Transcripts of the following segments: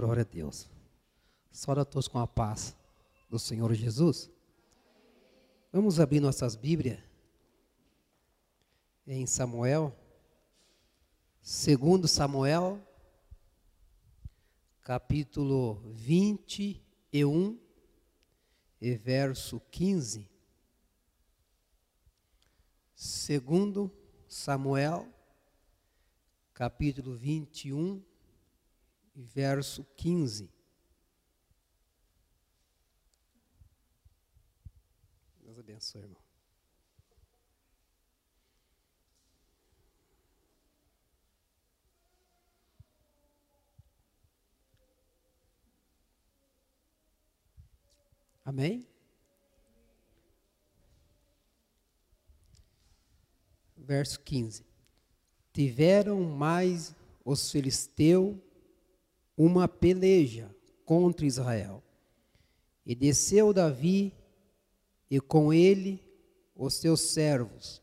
Glória a Deus. Saúde a todos com a paz do Senhor Jesus. Vamos abrir nossas Bíblias em Samuel, segundo Samuel, capítulo 21 e verso 15. Segundo Samuel, capítulo 21 verso 15. Deus abençoe, irmão. Amém? Verso 15. Tiveram mais os filisteus uma peleja contra Israel. E desceu Davi e com ele os seus servos.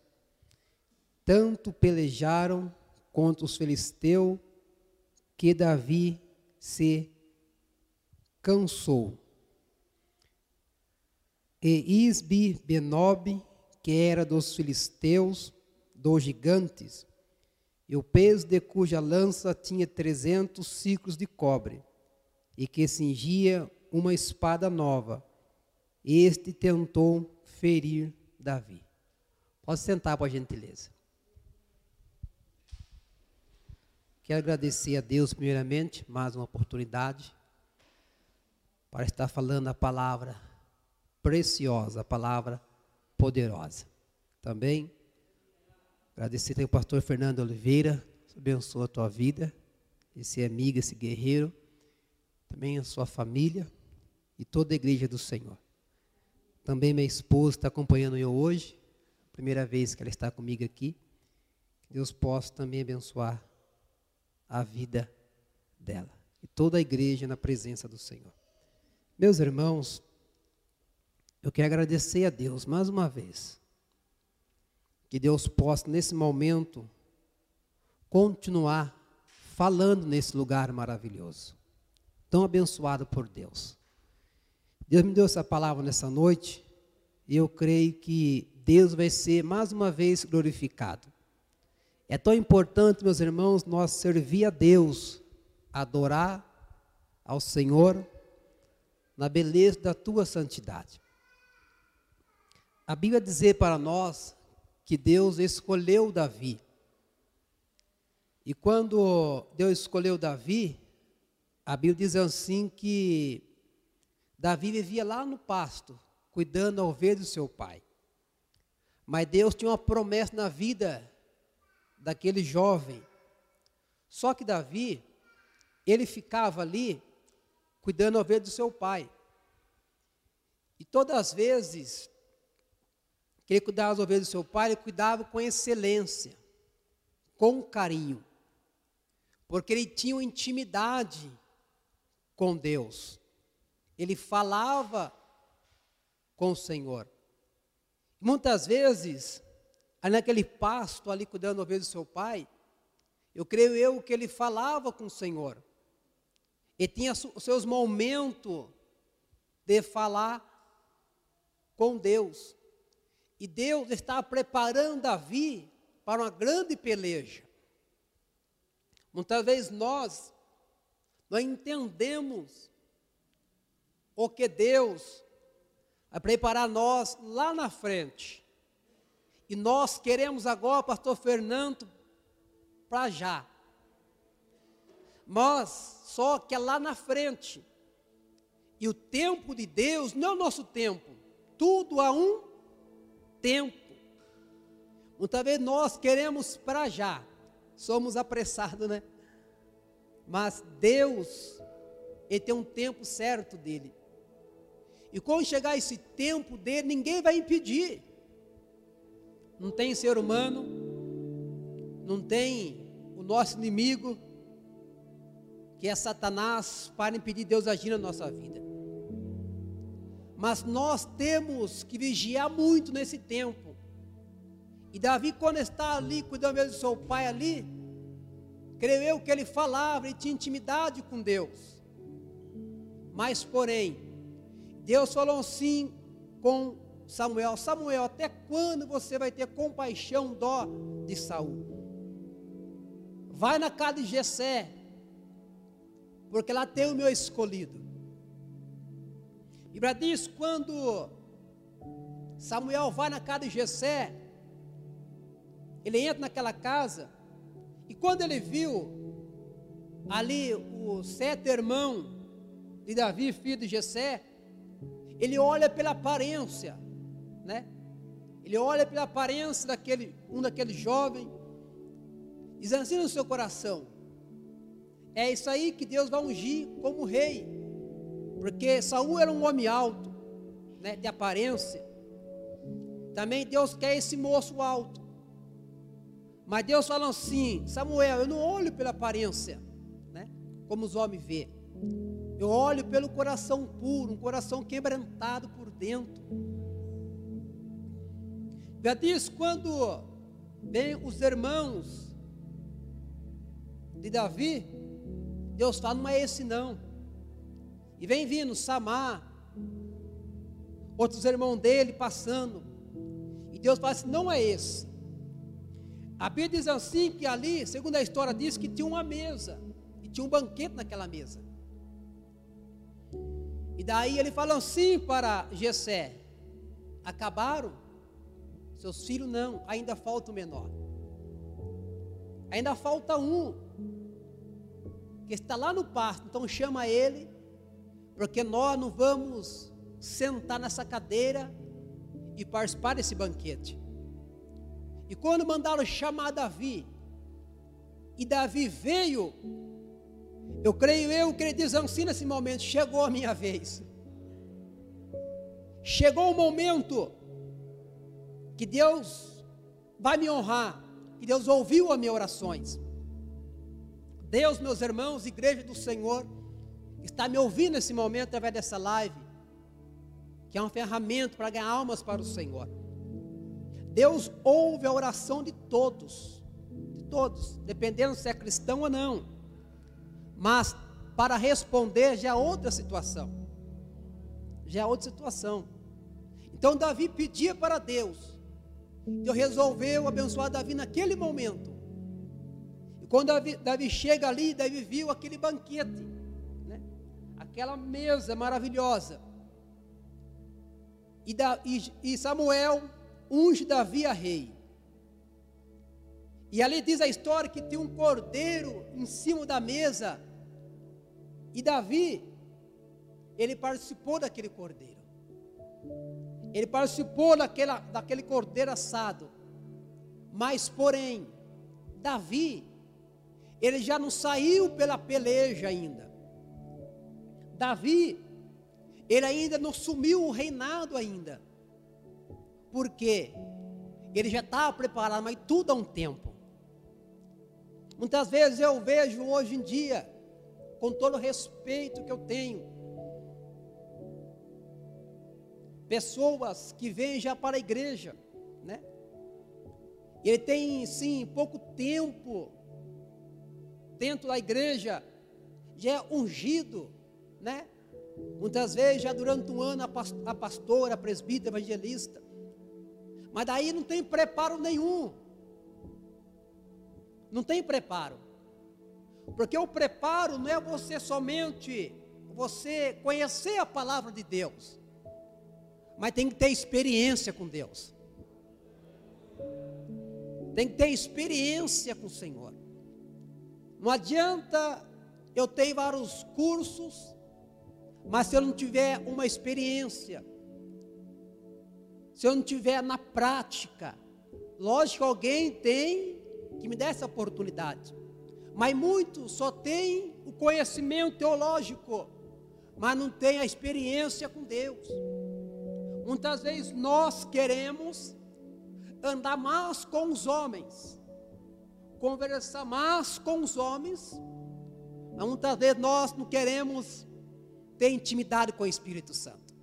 Tanto pelejaram contra os filisteus que Davi se cansou. E Isbi Benob, que era dos filisteus, dos gigantes, e o peso de cuja lança tinha trezentos ciclos de cobre, e que cingia uma espada nova. Este tentou ferir Davi. Pode sentar, por gentileza. Quero agradecer a Deus, primeiramente, mais uma oportunidade para estar falando a palavra preciosa, a palavra poderosa. Também Agradecer ao pastor Fernando Oliveira, abençoa a tua vida, esse amigo, esse guerreiro, também a sua família e toda a igreja do Senhor. Também minha esposa está acompanhando eu hoje, primeira vez que ela está comigo aqui. Que Deus possa também abençoar a vida dela e toda a igreja na presença do Senhor. Meus irmãos, eu quero agradecer a Deus mais uma vez que Deus possa, nesse momento, continuar falando nesse lugar maravilhoso, tão abençoado por Deus. Deus me deu essa palavra nessa noite, e eu creio que Deus vai ser mais uma vez glorificado. É tão importante, meus irmãos, nós servir a Deus, adorar ao Senhor na beleza da tua santidade. A Bíblia dizer para nós que Deus escolheu Davi. E quando Deus escolheu Davi, a Bíblia diz assim que Davi vivia lá no pasto, cuidando ao ovelha do seu pai. Mas Deus tinha uma promessa na vida daquele jovem. Só que Davi, ele ficava ali cuidando ao ovelha do seu pai. E todas as vezes que ele cuidava das ovelhas do seu pai, ele cuidava com excelência, com carinho, porque ele tinha uma intimidade com Deus, ele falava com o Senhor. Muitas vezes, ali naquele pasto, ali cuidando das ovelhas do seu pai, eu creio eu que ele falava com o Senhor, e tinha os seus momentos de falar com Deus. E Deus estava preparando Davi para uma grande peleja. Muitas vezes nós não entendemos o que Deus vai preparar nós lá na frente. E nós queremos agora, pastor Fernando, para já. Mas só que é lá na frente. E o tempo de Deus não é o nosso tempo. Tudo a um tempo. Muitas vezes nós queremos para já, somos apressados, né? Mas Deus, Ele tem um tempo certo dele. E quando chegar esse tempo dele, ninguém vai impedir. Não tem ser humano, não tem o nosso inimigo, que é Satanás, para impedir Deus agir na nossa vida. Mas nós temos que vigiar muito nesse tempo. E Davi, quando está ali, cuidando do seu pai ali, creio eu que ele falava, ele tinha intimidade com Deus. Mas, porém, Deus falou assim com Samuel: Samuel, até quando você vai ter compaixão, dó de Saul? Vai na casa de Jessé, porque lá tem o meu escolhido. E para diz quando Samuel vai na casa de Jessé, ele entra naquela casa, e quando ele viu ali o sete irmão de Davi, filho de Jessé, ele olha pela aparência, né? Ele olha pela aparência daquele, um daquele jovem, diz assim no seu coração: é isso aí que Deus vai ungir como rei, porque Saul era um homem alto, né, de aparência. Também Deus quer esse moço alto. Mas Deus fala assim: Samuel, eu não olho pela aparência, né, como os homens vê. Eu olho pelo coração puro, um coração quebrantado por dentro. Já diz quando vem os irmãos de Davi, Deus fala, não é esse não. E vem vindo Samar, outros irmãos dele passando. E Deus fala assim, não é esse. A Bíblia diz assim que ali, segundo a história, diz que tinha uma mesa. E tinha um banquete naquela mesa. E daí ele fala assim para Jessé: acabaram? Seus filhos não, ainda falta o menor. Ainda falta um, que está lá no pasto, então chama ele, porque nós não vamos sentar nessa cadeira e participar desse banquete. E quando mandaram chamar Davi, e Davi veio eu creio eu ele diz assim nesse momento: chegou a minha vez. Chegou o momento que Deus vai me honrar, que Deus ouviu as minhas orações. Deus, meus irmãos, igreja do Senhor, está me ouvindo nesse momento através dessa live, que é uma ferramenta para ganhar almas para o Senhor. Deus ouve a oração de todos, de todos, dependendo se é cristão ou não. Mas para responder já é outra situação. Já é outra situação. Então Davi pedia para Deus. Deus resolveu abençoar Davi naquele momento. E quando Davi, Davi chega ali, Davi viu aquele banquete? Aquela mesa maravilhosa. E, da, e, e Samuel unge Davi a rei. E ali diz a história que tinha um cordeiro em cima da mesa e Davi, ele participou daquele cordeiro. Ele participou daquela, daquele cordeiro assado. Mas, porém, Davi, ele já não saiu pela peleja ainda. Davi, ele ainda não sumiu o reinado ainda. Porque ele já estava preparado, mas tudo há um tempo. Muitas vezes eu vejo hoje em dia com todo o respeito que eu tenho. Pessoas que vêm já para a igreja, né? Ele tem, sim, pouco tempo dentro da igreja, já é ungido, né? Muitas vezes já durante um ano a pastora, a presbítera, evangelista. Mas daí não tem preparo nenhum. Não tem preparo. Porque o preparo não é você somente você conhecer a palavra de Deus, mas tem que ter experiência com Deus. Tem que ter experiência com o Senhor. Não adianta eu ter vários cursos, mas se eu não tiver uma experiência, se eu não tiver na prática, lógico, alguém tem que me dar essa oportunidade. Mas muitos só têm o conhecimento teológico, mas não têm a experiência com Deus. Muitas vezes nós queremos andar mais com os homens, conversar mais com os homens, mas muitas vezes nós não queremos ter intimidade com o Espírito Santo.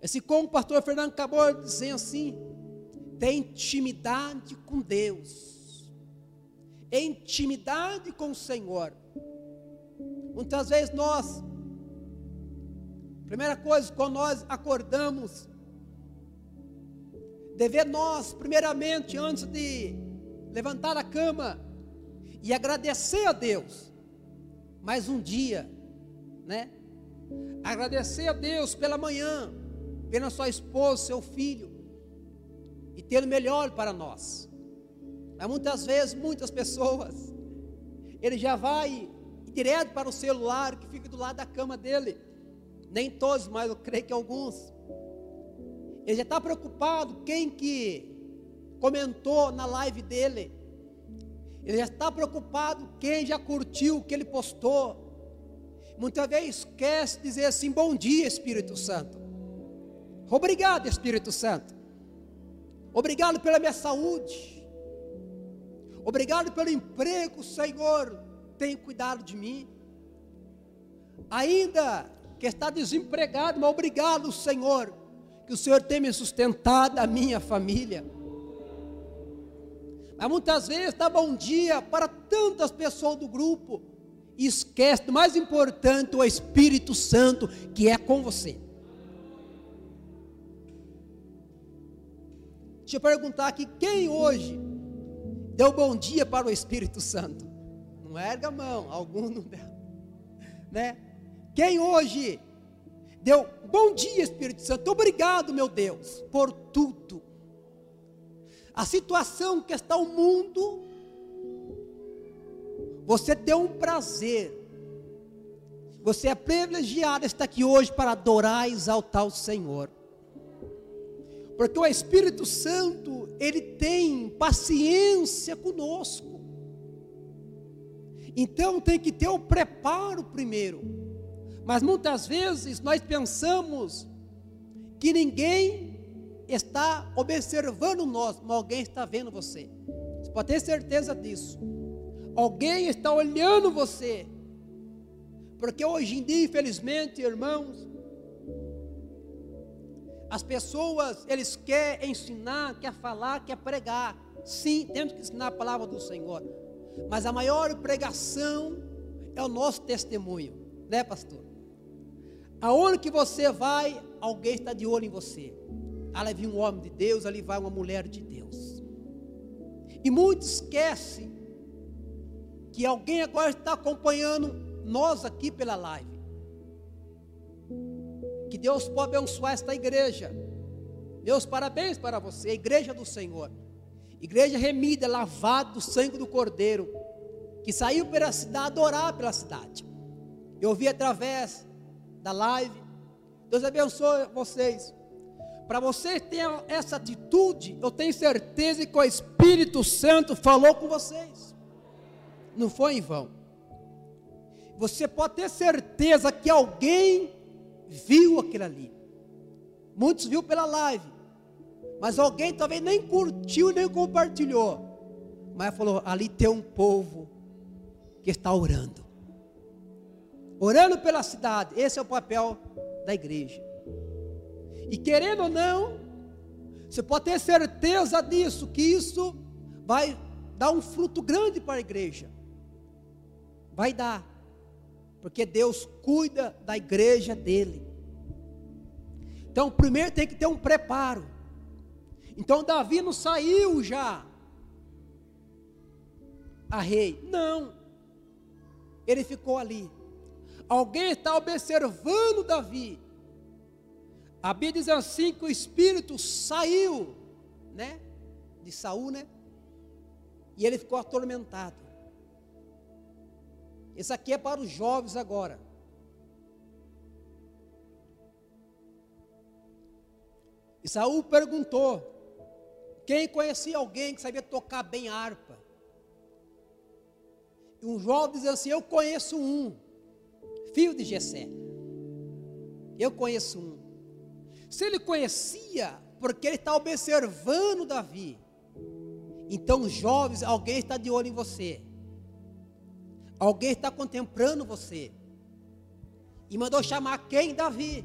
Esse como o pastor Fernando acabou dizer assim, tem intimidade com Deus intimidade com o Senhor. Muitas vezes nós Primeira coisa, quando nós acordamos, dever nós, primeiramente, antes de levantar a cama e agradecer a Deus, mais um dia, né? Agradecer a Deus pela manhã, pela sua esposa, seu filho, e ter o melhor para nós. Mas muitas vezes, muitas pessoas, ele já vai direto para o celular que fica do lado da cama dele. Nem todos, mas eu creio que alguns. Ele já está preocupado quem que comentou na live dele. Ele já está preocupado quem já curtiu o que ele postou. Muitas vezes esquece dizer assim: Bom dia, Espírito Santo. Obrigado, Espírito Santo. Obrigado pela minha saúde. Obrigado pelo emprego, Senhor. Tem cuidado de mim. Ainda que está desempregado, mas obrigado, Senhor, que o Senhor tem me sustentado, a minha família. Mas muitas vezes dá bom dia para tantas pessoas do grupo esquece do mais importante, o Espírito Santo que é com você. Deixa eu perguntar aqui, quem hoje deu bom dia para o Espírito Santo? Não erga a mão, algum não deu, né? Quem hoje deu bom dia, Espírito Santo, obrigado, meu Deus, por tudo. A situação que está o mundo, você deu um prazer. Você é privilegiado estar aqui hoje para adorar e exaltar o Senhor. Porque o Espírito Santo, ele tem paciência conosco. Então tem que ter o preparo primeiro mas muitas vezes nós pensamos que ninguém está observando nós, mas alguém está vendo você. Você pode ter certeza disso. Alguém está olhando você. Porque hoje em dia, infelizmente, irmãos, as pessoas, eles querem ensinar, quer falar, quer pregar. Sim, temos que ensinar a palavra do Senhor. Mas a maior pregação é o nosso testemunho, né, pastor? Aonde que você vai, alguém está de olho em você. Ali vai um homem de Deus, ali vai uma mulher de Deus. E muitos esquecem que alguém agora está acompanhando nós aqui pela live. Que Deus pode abençoar esta igreja. Meus parabéns para você, igreja do Senhor. Igreja remida, lavada do sangue do Cordeiro, que saiu pela cidade orar pela cidade. Eu vi através da live. Deus abençoe vocês. Para vocês terem essa atitude, eu tenho certeza que o Espírito Santo falou com vocês. Não foi em vão. Você pode ter certeza que alguém viu aquilo ali. Muitos viu pela live. Mas alguém talvez nem curtiu, nem compartilhou. Mas falou: ali tem um povo que está orando orando pela cidade. Esse é o papel da igreja. E querendo ou não, você pode ter certeza disso, que isso vai dar um fruto grande para a igreja. Vai dar. Porque Deus cuida da igreja dele. Então, primeiro tem que ter um preparo. Então, Davi não saiu já a rei. Não. Ele ficou ali. Alguém está observando Davi. A Bíblia diz assim que o espírito saiu, né? De Saul, né? E ele ficou atormentado. Isso aqui é para os jovens agora. E Saul perguntou: quem conhecia alguém que sabia tocar bem harpa? E um jovem dizia assim: Eu conheço um filho de Jessé. Eu conheço um. Se ele conhecia, porque ele está observando Davi. Então, jovens, alguém está de olho em você. Alguém está contemplando você. E mandou chamar quem? Davi.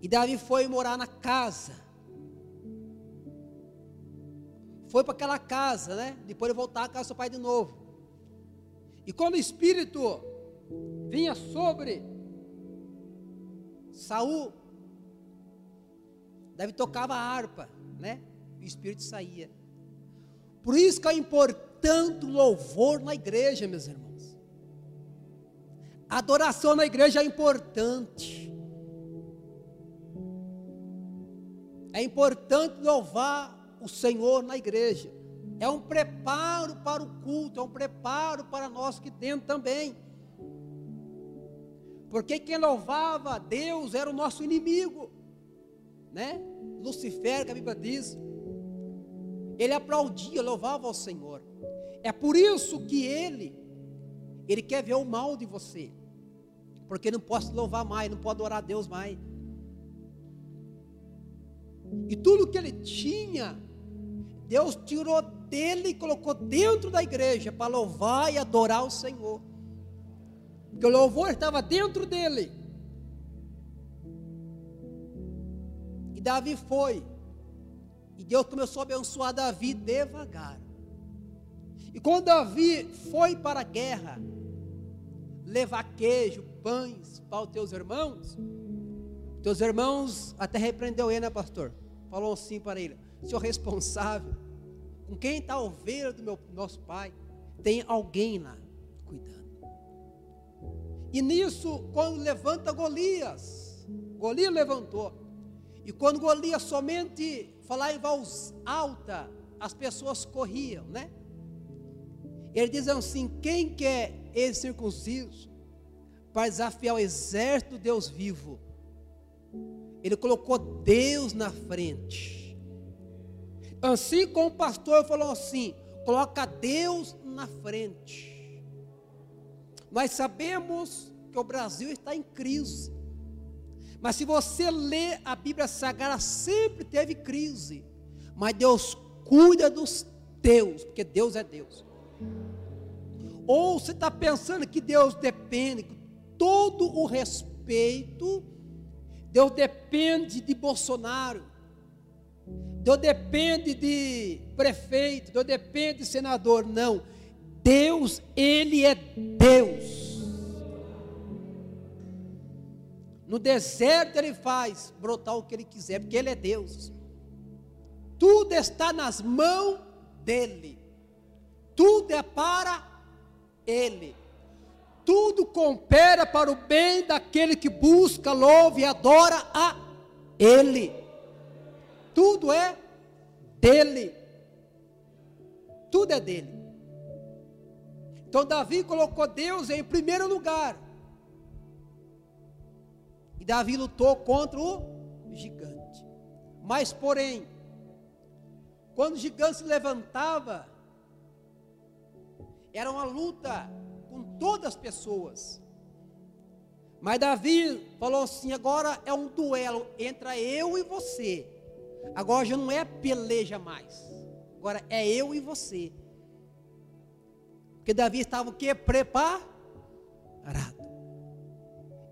E Davi foi morar na casa. Foi para aquela casa, né? Depois de voltar à casa do seu pai de novo. E quando o Espírito vinha sobre Saul, Davi tocava a harpa, né? O espírito saía. Por isso que é importante o louvor na igreja, meus irmãos. Adoração na igreja é importante. É importante louvar o Senhor na igreja. É um preparo para o culto, é um preparo para nós que temos também. Porque quem louvava Deus era o nosso inimigo, né? Lucifer, que a Bíblia diz, ele aplaudia, louvava ao Senhor. É por isso que ele, ele quer ver o mal de você, porque não posso louvar mais, não pode adorar a Deus mais. E tudo que ele tinha, Deus tirou dele e colocou dentro da igreja para louvar e adorar o Senhor. Porque o louvor estava dentro dele. E Davi foi. E Deus começou a abençoar Davi devagar. E quando Davi foi para a guerra, levar queijo, pães para os teus irmãos, teus irmãos até repreendeu ele, né, pastor? Falou assim para ele: Senhor responsável, com quem está a ovelha do meu, nosso pai? Tem alguém lá cuidando. E nisso, quando levanta Golias, Golias levantou. E quando Golias somente falar em voz alta, as pessoas corriam, né? Ele diz assim: quem quer esse circunciso para desafiar o exército do Deus vivo? Ele colocou Deus na frente. Assim como o pastor falou assim: coloca Deus na frente. Nós sabemos que o Brasil está em crise. Mas se você lê a Bíblia Sagrada, sempre teve crise. Mas Deus cuida dos teus, porque Deus é Deus. Ou você está pensando que Deus depende, todo o respeito, Deus depende de Bolsonaro, Deus depende de prefeito, Deus depende de senador. Não, Deus, Ele é Deus. No deserto Ele faz brotar o que Ele quiser, porque Ele é Deus. Tudo está nas mãos dEle, tudo é para Ele. Tudo coopera para o bem daquele que busca, louva e adora a Ele. Tudo é dele. Tudo é dele. Então Davi colocou Deus em primeiro lugar. Davi lutou contra o gigante. Mas, porém, quando o gigante se levantava, era uma luta com todas as pessoas. Mas Davi falou assim: agora é um duelo entre eu e você. Agora já não é peleja mais. Agora é eu e você. Porque Davi estava o quê? Preparado.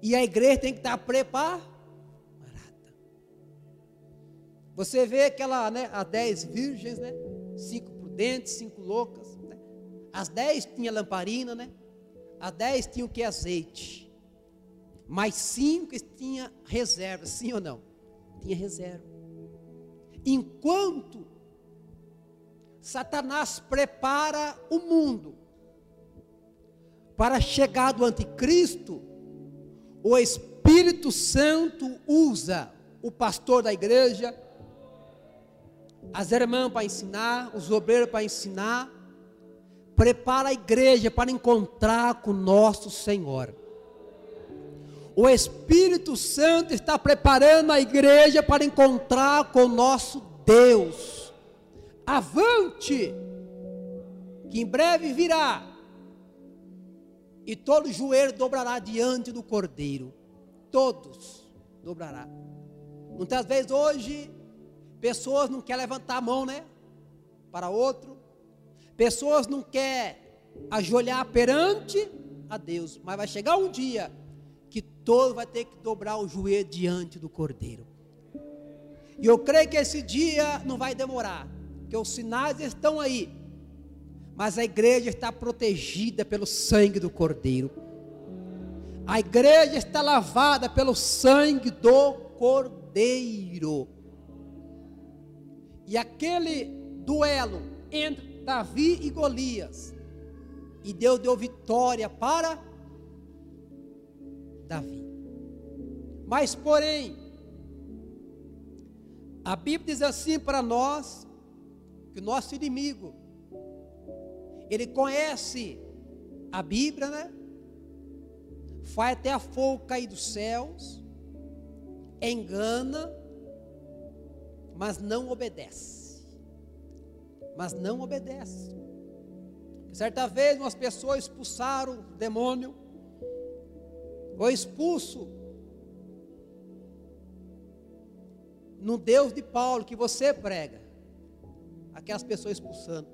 E a igreja tem que estar preparada. Você vê aquela, né, as dez virgens, né? Cinco prudentes, cinco loucas. Né? As dez tinha lamparina, né? As dez tinham que azeite. Mas cinco tinha reserva, sim ou não? Tinha reserva. Enquanto Satanás prepara o mundo para a chegada do anticristo, o Espírito Santo usa o pastor da igreja, as irmãs para ensinar, os obreiros para ensinar, prepara a igreja para encontrar com nosso Senhor. O Espírito Santo está preparando a igreja para encontrar com nosso Deus. Avante, que em breve virá e todo joelho dobrará diante do Cordeiro. Todos dobrará. Muitas vezes hoje, pessoas não querem levantar a mão, né? Para outro. Pessoas não querem ajoelhar perante a Deus. Mas vai chegar um dia que todo vai ter que dobrar o joelho diante do Cordeiro. E eu creio que esse dia não vai demorar. Porque os sinais estão aí mas a igreja está protegida pelo sangue do Cordeiro. A igreja está lavada pelo sangue do Cordeiro. E aquele duelo entre Davi e Golias, e Deus deu vitória para Davi. Mas, porém, a Bíblia diz assim para nós, que o nosso inimigo, ele conhece a Bíblia, né? Faz até a fogo cair dos céus, engana, mas não obedece. Mas não obedece. Certa vez umas pessoas expulsaram o demônio, foi expulso no Deus de Paulo que você prega, aquelas pessoas expulsando.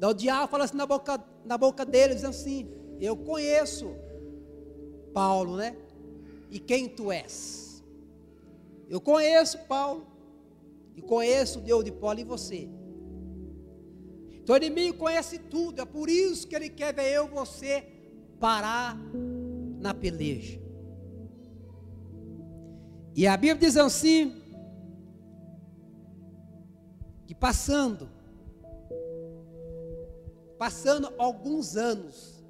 Então o diabo fala assim na boca, na boca dele, dizendo assim: Eu conheço Paulo, né? E quem tu és? Eu conheço Paulo, e conheço o Deus de Paulo e você. Então o inimigo conhece tudo, é por isso que ele quer ver eu você parar na peleja. E a Bíblia diz assim: que passando, passando alguns anos,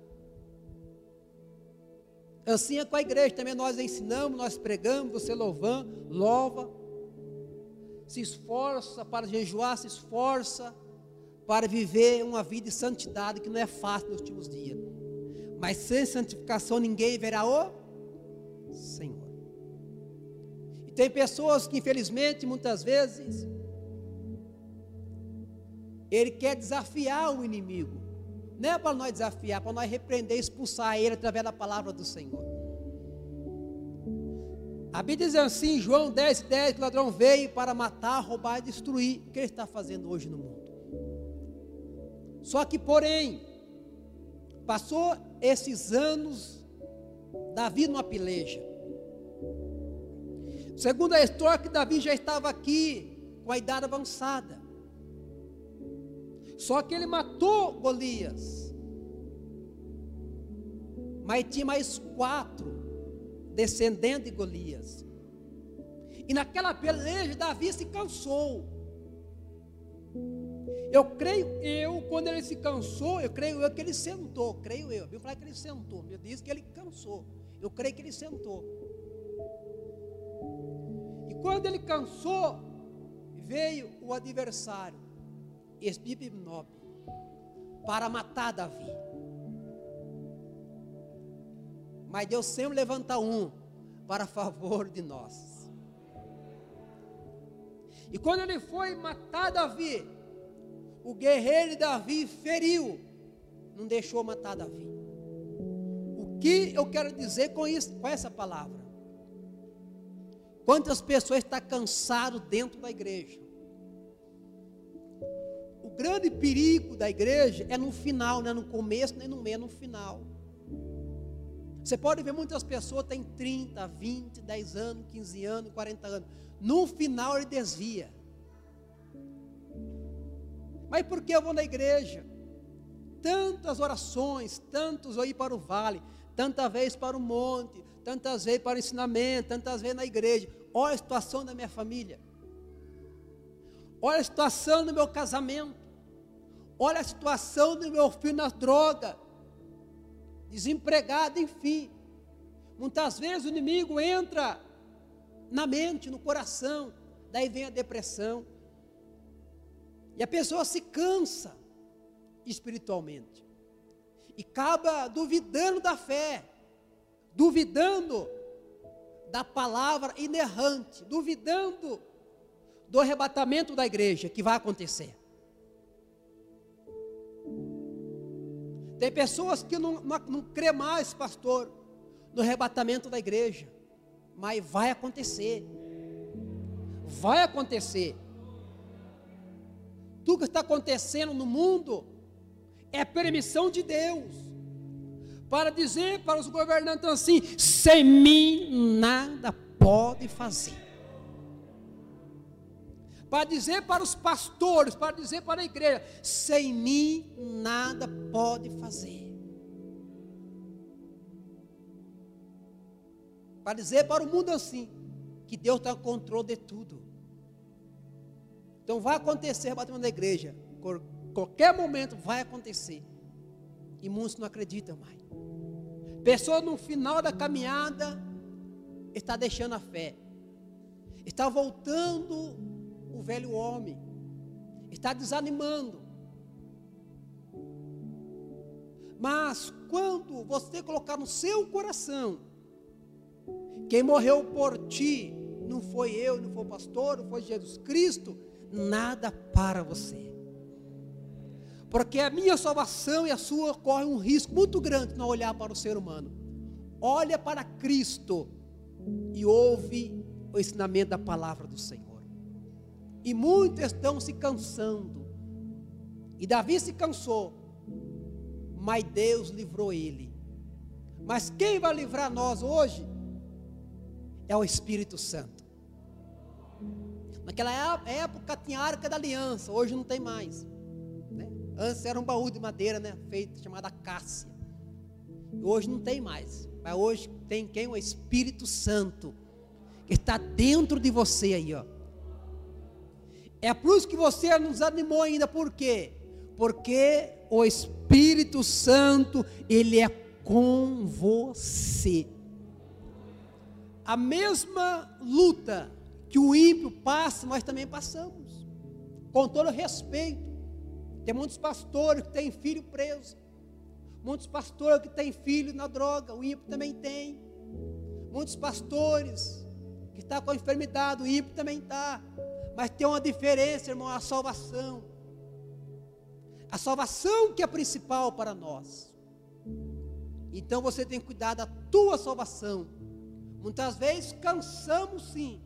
assim é com a igreja, também nós ensinamos, nós pregamos, você louvando, louva, se esforça para jejuar, se esforça para viver uma vida de santidade que não é fácil nos últimos dias. Mas sem santificação ninguém verá o Senhor. E tem pessoas que infelizmente muitas vezes ele quer desafiar o inimigo. Não é para nós desafiar, para nós repreender, expulsar ele através da palavra do Senhor. A Bíblia diz assim, João 10, 10, que o ladrão veio para matar, roubar e destruir. O que ele está fazendo hoje no mundo? Só que, porém, passou esses anos, Davi numa peleja. Segundo a história, que Davi já estava aqui com a idade avançada. Só que ele matou Golias. Mas tinha mais quatro descendentes de Golias. E naquela peleja, Davi se cansou. Eu creio eu, quando ele se cansou, eu creio eu que ele sentou, creio eu. Eu falei que ele sentou, eu disse que ele cansou. Eu creio que ele sentou. E quando ele cansou, veio o adversário, Esbibnob, para matar Davi. Mas Deus sempre levanta um para favor de nós. E quando ele foi matar Davi, o guerreiro Davi feriu, não deixou matar Davi. O que eu quero dizer com isso, com essa palavra? Quantas pessoas estão cansadas dentro da igreja? O grande perigo da igreja é no final, não é no começo, nem no meio, é no final. Você pode ver muitas pessoas têm 30, 20, 10 anos, 15 anos, 40 anos. No final ele desvia. Mas por que eu vou na igreja? Tantas orações, tantos eu ir para o vale, tantas vezes para o monte, tantas vezes para o ensinamento, tantas vezes na igreja. Olha a situação da minha família. Olha a situação do meu casamento. Olha a situação do meu filho na droga. Desempregado, enfim. Muitas vezes o inimigo entra na mente, no coração. Daí vem a depressão. E a pessoa se cansa espiritualmente. E acaba duvidando da fé, duvidando da palavra inerrante, duvidando do arrebatamento da igreja que vai acontecer. Tem pessoas que não, não, não crê mais, pastor, no arrebatamento da igreja. Mas vai acontecer. Vai acontecer. Tudo que está acontecendo no mundo é permissão de Deus. Para dizer para os governantes assim: sem mim nada pode fazer. Para dizer para os pastores, para dizer para a igreja: sem mim nada pode fazer. Para dizer para o mundo assim, que Deus está no controle de tudo. Então vai acontecer batimento da igreja. Qualquer momento vai acontecer. E muitos não acreditam mais. Pessoa no final da caminhada está deixando a fé. Está voltando o velho homem. Está desanimando. Mas quando você colocar no seu coração, quem morreu por ti não foi eu, não foi o pastor, não foi Jesus Cristo, nada para você. Porque a minha salvação e a sua correm um risco muito grande não olhar para o ser humano. Olha para Cristo e ouve o ensinamento da palavra do Senhor. E muitos estão se cansando. E Davi se cansou mas Deus livrou ele. Mas quem vai livrar nós hoje é o Espírito Santo. Naquela época tinha a arca da aliança, hoje não tem mais. Né? Antes era um baú de madeira, né, feito chamada cássia. Hoje não tem mais. Mas hoje tem quem? O Espírito Santo que está dentro de você aí, ó. É por isso que você nos animou ainda, por quê? Porque o Espírito Santo, ele é com você. A mesma luta que o ímpio passa, nós também passamos. Com todo respeito. Tem muitos pastores que têm filho preso. Muitos pastores que têm filho na droga, o ímpio também tem. Muitos pastores que estão tá com a enfermidade, o ímpio também está. Mas tem uma diferença, irmão, a salvação. A salvação que é principal para nós. Então você tem que cuidar da tua salvação. Muitas vezes cansamos sim,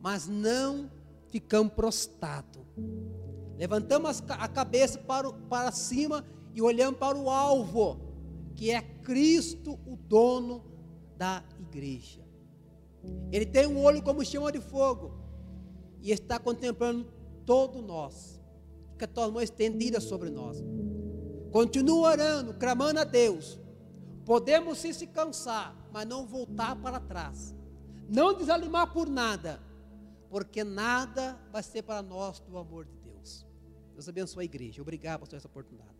mas não ficamos prostrados. Levantamos a cabeça para, para cima e olhamos para o alvo, que é Cristo, o dono da igreja. Ele tem um olho como chama de fogo e está contemplando todo nós que a tua mão estendida sobre nós. Continua orando, clamando a Deus. Podemos sim se cansar, mas não voltar para trás. Não desanimar por nada, porque nada vai ser para nós do amor de Deus. Deus abençoe a igreja. Obrigado por essa oportunidade.